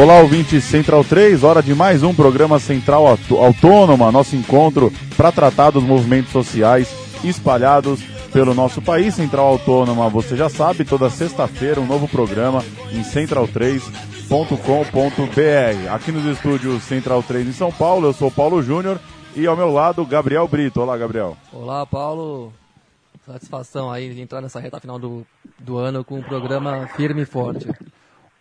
Olá, ouvinte Central 3, hora de mais um programa Central Autônoma, nosso encontro para tratar dos movimentos sociais espalhados pelo nosso país. Central Autônoma, você já sabe, toda sexta-feira um novo programa em central3.com.br. Aqui nos estúdios Central 3 em São Paulo, eu sou Paulo Júnior e ao meu lado Gabriel Brito. Olá, Gabriel. Olá, Paulo. Satisfação aí de entrar nessa reta final do, do ano com um programa firme e forte.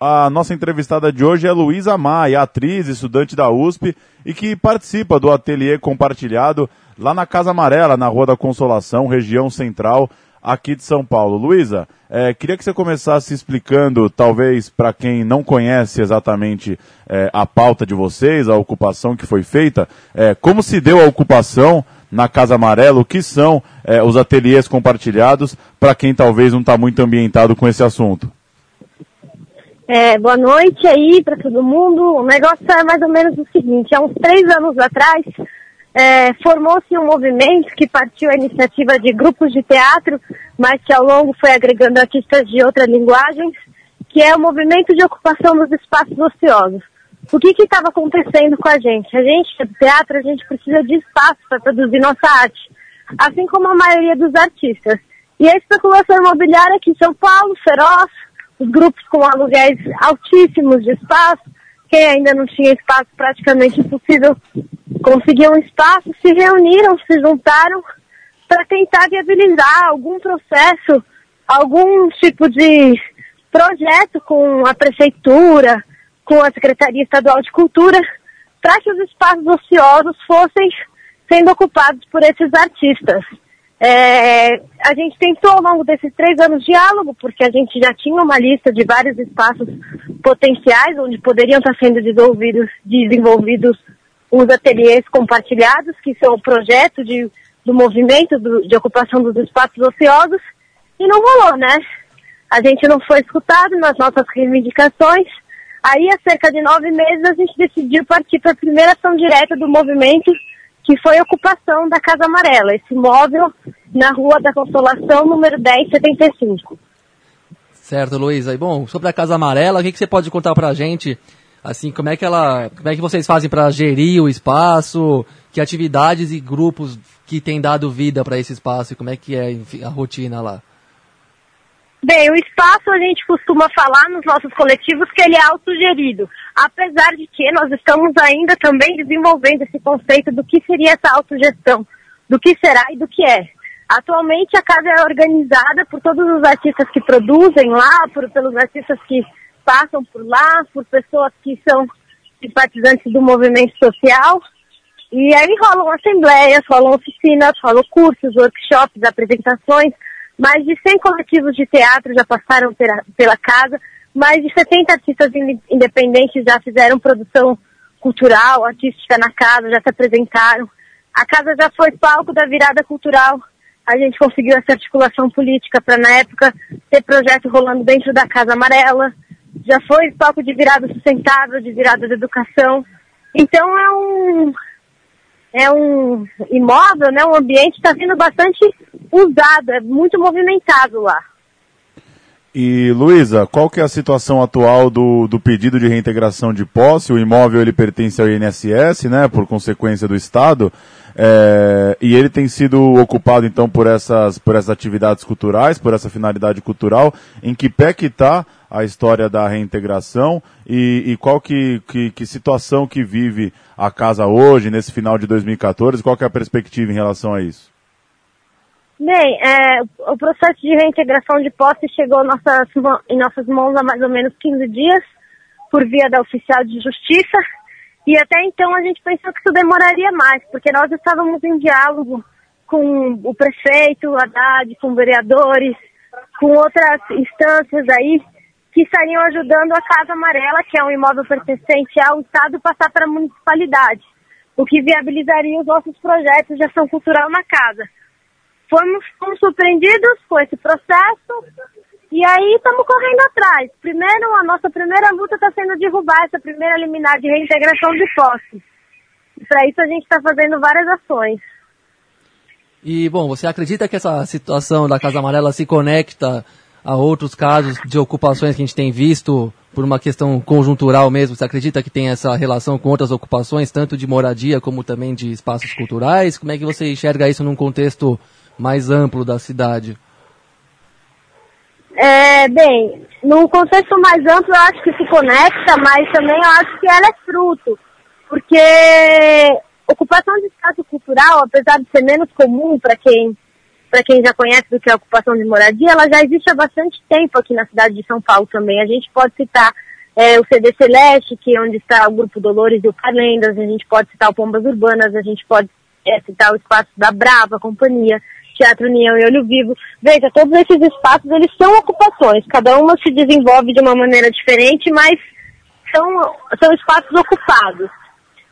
A nossa entrevistada de hoje é Luísa Maia, atriz, estudante da USP e que participa do ateliê compartilhado lá na Casa Amarela, na Rua da Consolação, região central aqui de São Paulo. Luísa, é, queria que você começasse explicando, talvez para quem não conhece exatamente é, a pauta de vocês, a ocupação que foi feita, é, como se deu a ocupação na Casa Amarela, o que são é, os ateliês compartilhados, para quem talvez não está muito ambientado com esse assunto. É, boa noite aí para todo mundo. O negócio é mais ou menos o seguinte: há uns três anos atrás, é, formou-se um movimento que partiu a iniciativa de grupos de teatro, mas que ao longo foi agregando artistas de outras linguagens, que é o movimento de ocupação dos espaços ociosos. O que estava acontecendo com a gente? A gente, do teatro, a gente precisa de espaço para produzir nossa arte, assim como a maioria dos artistas. E a especulação imobiliária aqui em São Paulo, feroz, os grupos com aluguéis altíssimos de espaço, quem ainda não tinha espaço praticamente impossível conseguir um espaço, se reuniram, se juntaram para tentar viabilizar algum processo, algum tipo de projeto com a prefeitura, com a Secretaria Estadual de Cultura, para que os espaços ociosos fossem sendo ocupados por esses artistas. É, a gente tentou ao longo desses três anos diálogo, porque a gente já tinha uma lista de vários espaços potenciais onde poderiam estar sendo desenvolvidos, desenvolvidos os ateliês compartilhados, que são o projeto de, do movimento do, de ocupação dos espaços ociosos, e não rolou, né? A gente não foi escutado nas nossas reivindicações. Aí, há cerca de nove meses, a gente decidiu partir para a primeira ação direta do movimento que foi a ocupação da Casa Amarela, esse imóvel na Rua da Consolação, número 1075. Certo, Luísa. E bom, sobre a Casa Amarela, o que, que você pode contar pra gente? Assim, como é que ela, como é que vocês fazem para gerir o espaço? Que atividades e grupos que têm dado vida para esse espaço? E como é que é enfim, a rotina lá? Bem, o espaço a gente costuma falar nos nossos coletivos que ele é autogerido, apesar de que nós estamos ainda também desenvolvendo esse conceito do que seria essa autogestão, do que será e do que é. Atualmente a casa é organizada por todos os artistas que produzem lá, por, pelos artistas que passam por lá, por pessoas que são simpatizantes do movimento social. E aí rolam assembleias, rolam oficinas, rolam cursos, workshops, apresentações, mais de 100 coletivos de teatro já passaram pela, casa, mais de 70 artistas independentes já fizeram produção cultural, artística na casa, já se apresentaram. A casa já foi palco da virada cultural. A gente conseguiu essa articulação política para, na época, ter projeto rolando dentro da Casa Amarela. Já foi palco de virada sustentável, de virada da educação. Então é um, é um imóvel, né? Um ambiente está sendo bastante usado, é muito movimentado lá. E Luísa, qual que é a situação atual do, do pedido de reintegração de posse? O imóvel ele pertence ao INSS, né, por consequência do Estado, é, e ele tem sido ocupado então por essas, por essas atividades culturais, por essa finalidade cultural. Em que pé que está a história da reintegração e, e qual que, que, que, situação que vive a casa hoje, nesse final de 2014? Qual que é a perspectiva em relação a isso? Bem, é, o processo de reintegração de posse chegou nossas, em nossas mãos há mais ou menos 15 dias, por via da oficial de justiça, e até então a gente pensou que isso demoraria mais, porque nós estávamos em diálogo com o prefeito, Haddad, com vereadores, com outras instâncias aí, que estariam ajudando a Casa Amarela, que é um imóvel pertencente ao Estado, passar para a municipalidade, o que viabilizaria os nossos projetos de ação cultural na casa fomos, fomos surpreendidos com esse processo e aí estamos correndo atrás. Primeiro, a nossa primeira luta está sendo derrubar essa primeira liminar de reintegração de posse. Para isso a gente está fazendo várias ações. E, bom, você acredita que essa situação da Casa Amarela se conecta a outros casos de ocupações que a gente tem visto por uma questão conjuntural mesmo? Você acredita que tem essa relação com outras ocupações, tanto de moradia como também de espaços culturais? Como é que você enxerga isso num contexto mais amplo da cidade? É, bem, num contexto mais amplo eu acho que se conecta, mas também eu acho que ela é fruto. Porque ocupação de espaço cultural, apesar de ser menos comum para quem para quem já conhece do que é ocupação de moradia, ela já existe há bastante tempo aqui na cidade de São Paulo também. A gente pode citar é, o CD Celeste, que é onde está o Grupo Dolores e o Calendas, a gente pode citar o Pombas Urbanas, a gente pode é, citar o espaço da Brava, a companhia, Teatro União e Olho Vivo. Veja, todos esses espaços, eles são ocupações, cada uma se desenvolve de uma maneira diferente, mas são, são espaços ocupados.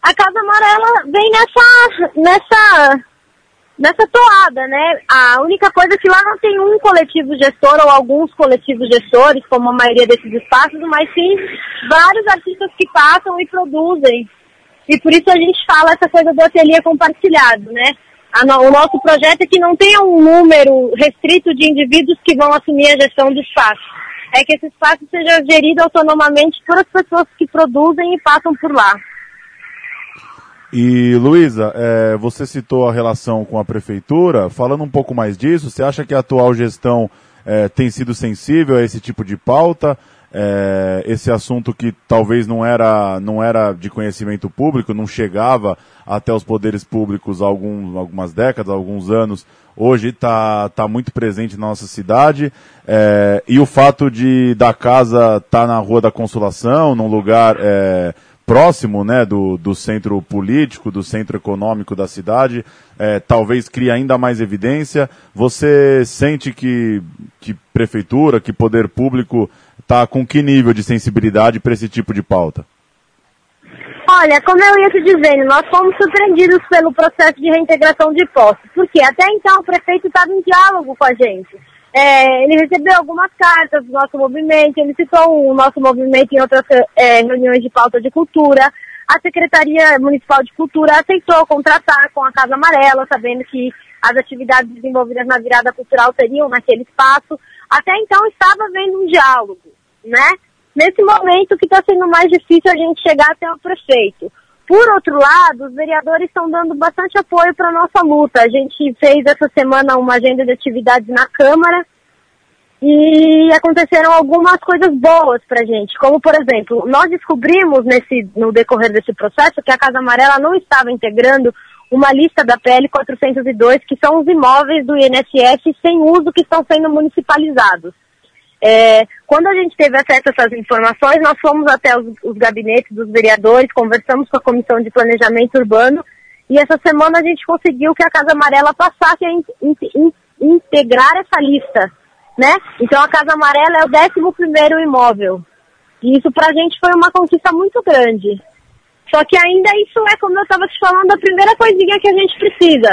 A Casa Amarela vem nessa, nessa, nessa toada, né? A única coisa é que lá não tem um coletivo gestor ou alguns coletivos gestores, como a maioria desses espaços, mas sim vários artistas que passam e produzem. E por isso a gente fala essa coisa do ateliê compartilhado, né? o nosso projeto é que não tenha um número restrito de indivíduos que vão assumir a gestão do espaço. É que esse espaço seja gerido autonomamente por as pessoas que produzem e passam por lá. E Luísa, é, você citou a relação com a prefeitura. Falando um pouco mais disso, você acha que a atual gestão é, tem sido sensível a esse tipo de pauta? É, esse assunto que talvez não era, não era de conhecimento público, não chegava até os poderes públicos há algum, algumas décadas, alguns anos, hoje está tá muito presente na nossa cidade. É, e o fato de da casa estar tá na Rua da Consolação, num lugar é, próximo né, do, do centro político, do centro econômico da cidade, é, talvez crie ainda mais evidência. Você sente que, que prefeitura, que poder público está com que nível de sensibilidade para esse tipo de pauta? Olha, como eu ia te dizendo, nós fomos surpreendidos pelo processo de reintegração de postos, porque até então o prefeito estava em diálogo com a gente. É, ele recebeu algumas cartas do nosso movimento, ele citou o nosso movimento em outras é, reuniões de pauta de cultura. A Secretaria Municipal de Cultura aceitou contratar com a Casa Amarela, sabendo que as atividades desenvolvidas na virada cultural teriam naquele espaço. Até então estava havendo um diálogo, né? Nesse momento que está sendo mais difícil a gente chegar até o prefeito. Por outro lado, os vereadores estão dando bastante apoio para a nossa luta. A gente fez essa semana uma agenda de atividades na Câmara e aconteceram algumas coisas boas para a gente. Como, por exemplo, nós descobrimos nesse, no decorrer desse processo que a Casa Amarela não estava integrando uma lista da PL 402, que são os imóveis do INSS sem uso que estão sendo municipalizados. É, quando a gente teve acesso a essas informações, nós fomos até os, os, gabinetes dos vereadores, conversamos com a Comissão de Planejamento Urbano e essa semana a gente conseguiu que a Casa Amarela passasse a in, in, in, integrar essa lista, né? Então a Casa Amarela é o 11 primeiro imóvel. E isso pra gente foi uma conquista muito grande. Só que ainda isso é, como eu estava te falando, a primeira coisinha que a gente precisa.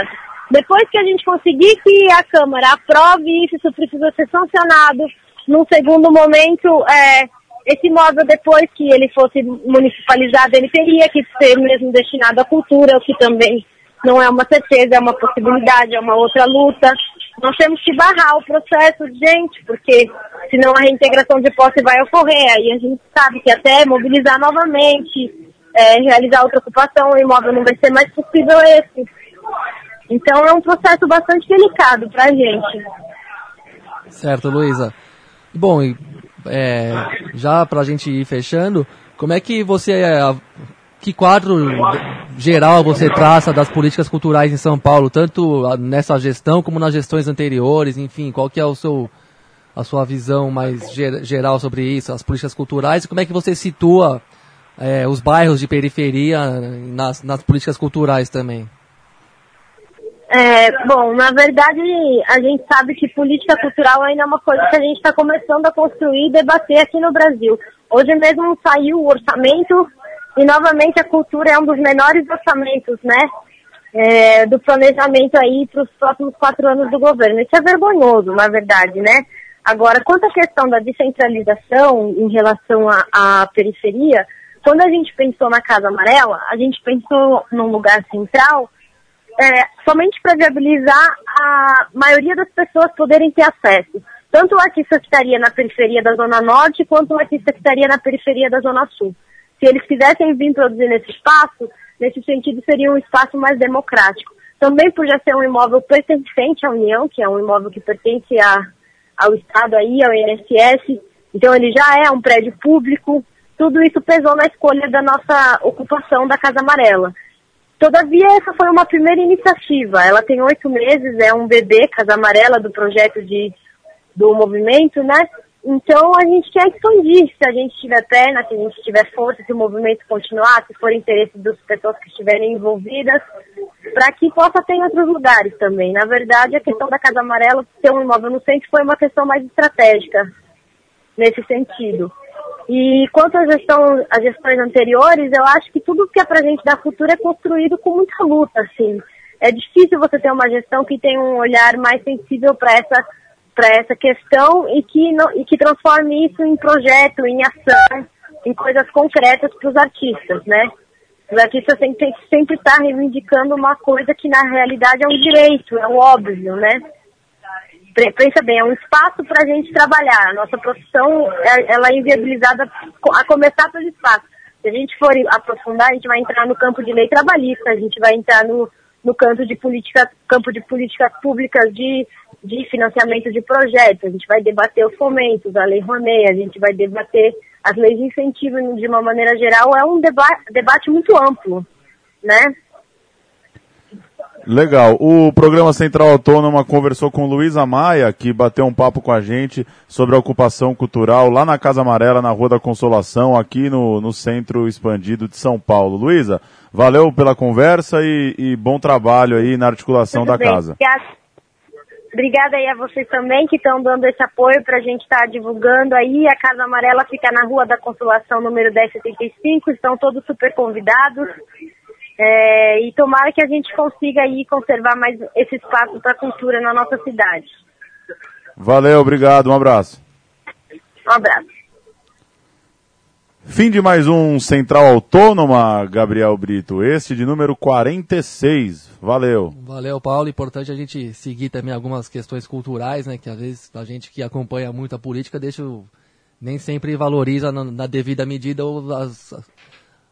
Depois que a gente conseguir que a Câmara aprove isso, isso precisa ser sancionado, num segundo momento, é, esse imóvel, depois que ele fosse municipalizado, ele teria que ser mesmo destinado à cultura, o que também não é uma certeza, é uma possibilidade, é uma outra luta. Nós temos que barrar o processo, gente, porque senão a reintegração de posse vai ocorrer. Aí a gente sabe que até mobilizar novamente, é, realizar outra ocupação, o imóvel não vai ser mais possível esse. Então é um processo bastante delicado para a gente. Certo, Luísa. Bom, é, já para a gente ir fechando, como é que você, é, que quadro geral você traça das políticas culturais em São Paulo, tanto nessa gestão como nas gestões anteriores, enfim, qual que é o seu, a sua visão mais geral sobre isso, as políticas culturais, e como é que você situa é, os bairros de periferia nas, nas políticas culturais também? É, bom, na verdade, a gente sabe que política cultural ainda é uma coisa que a gente está começando a construir e debater aqui no Brasil. Hoje mesmo saiu o orçamento e, novamente, a cultura é um dos menores orçamentos, né? É, do planejamento aí para os próximos quatro anos do governo. Isso é vergonhoso, na verdade, né? Agora, quanto à questão da descentralização em relação à periferia, quando a gente pensou na Casa Amarela, a gente pensou num lugar central é, somente para viabilizar a maioria das pessoas poderem ter acesso. tanto o artista que estaria na periferia da Zona Norte, quanto o artista que estaria na periferia da Zona Sul. Se eles quisessem vir produzir nesse espaço, nesse sentido seria um espaço mais democrático. Também por já ser um imóvel pertencente à União, que é um imóvel que pertence a, ao Estado aí, ao INSS, então ele já é um prédio público, tudo isso pesou na escolha da nossa ocupação da Casa Amarela. Todavia, essa foi uma primeira iniciativa. Ela tem oito meses, é um bebê, Casa Amarela, do projeto de do movimento, né? Então a gente quer expandir, se a gente tiver perna, se a gente tiver força, se o movimento continuar, se for interesse das pessoas que estiverem envolvidas, para que possa ter em outros lugares também. Na verdade, a questão da Casa Amarela ter um imóvel no centro foi uma questão mais estratégica nesse sentido. E quanto à gestão, às gestões anteriores, eu acho que tudo que é pra gente da cultura é construído com muita luta, assim. É difícil você ter uma gestão que tem um olhar mais sensível para essa para essa questão e que, não, e que transforme isso em projeto, em ação, em coisas concretas para os artistas, né? Os artistas têm que sempre estar tá reivindicando uma coisa que na realidade é um direito, é o óbvio, né? Pensa bem, é um espaço para a gente trabalhar. A nossa profissão, é, ela é inviabilizada a começar pelo espaço. Se a gente for aprofundar, a gente vai entrar no campo de lei trabalhista, a gente vai entrar no, no campo de política, campo de políticas públicas de de financiamento de projetos, a gente vai debater os fomentos, a lei Rouanet, a gente vai debater as leis de incentivo de uma maneira geral, é um deba debate muito amplo, né? Legal. O programa Central Autônoma conversou com Luísa Maia, que bateu um papo com a gente sobre a ocupação cultural lá na Casa Amarela, na Rua da Consolação, aqui no, no Centro Expandido de São Paulo. Luísa, valeu pela conversa e, e, bom trabalho aí na articulação Tudo da bem. casa. Obrigada. Obrigada aí a vocês também que estão dando esse apoio para a gente estar tá divulgando aí. A Casa Amarela fica na Rua da Consolação, número 1075. Estão todos super convidados. É, e tomara que a gente consiga aí conservar mais esse espaço para a cultura na nossa cidade. Valeu, obrigado, um abraço. Um abraço. Fim de mais um Central Autônoma, Gabriel Brito. Este de número 46. Valeu. Valeu, Paulo. Importante a gente seguir também algumas questões culturais, né? Que às vezes a gente que acompanha muito a política deixa nem sempre valoriza na, na devida medida as,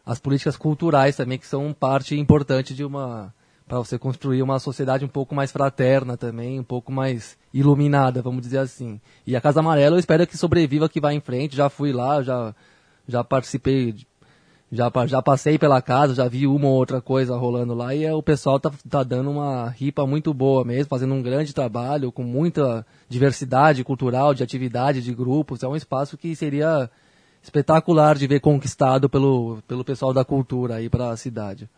as políticas culturais também, que são parte importante de uma para você construir uma sociedade um pouco mais fraterna também, um pouco mais iluminada, vamos dizer assim. E a Casa Amarela eu espero que sobreviva, que vá em frente. Já fui lá, já já participei, já, já passei pela casa, já vi uma ou outra coisa rolando lá e é, o pessoal tá, tá dando uma ripa muito boa mesmo, fazendo um grande trabalho, com muita diversidade cultural, de atividade, de grupos. É um espaço que seria espetacular de ver conquistado pelo, pelo pessoal da cultura aí para a cidade.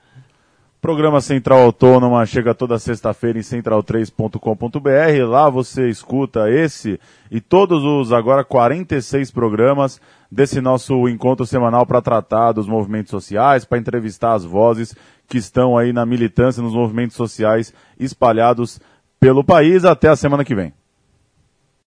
Programa Central Autônoma chega toda sexta-feira em central3.com.br. Lá você escuta esse e todos os agora 46 programas desse nosso encontro semanal para tratar dos movimentos sociais, para entrevistar as vozes que estão aí na militância nos movimentos sociais espalhados pelo país. Até a semana que vem.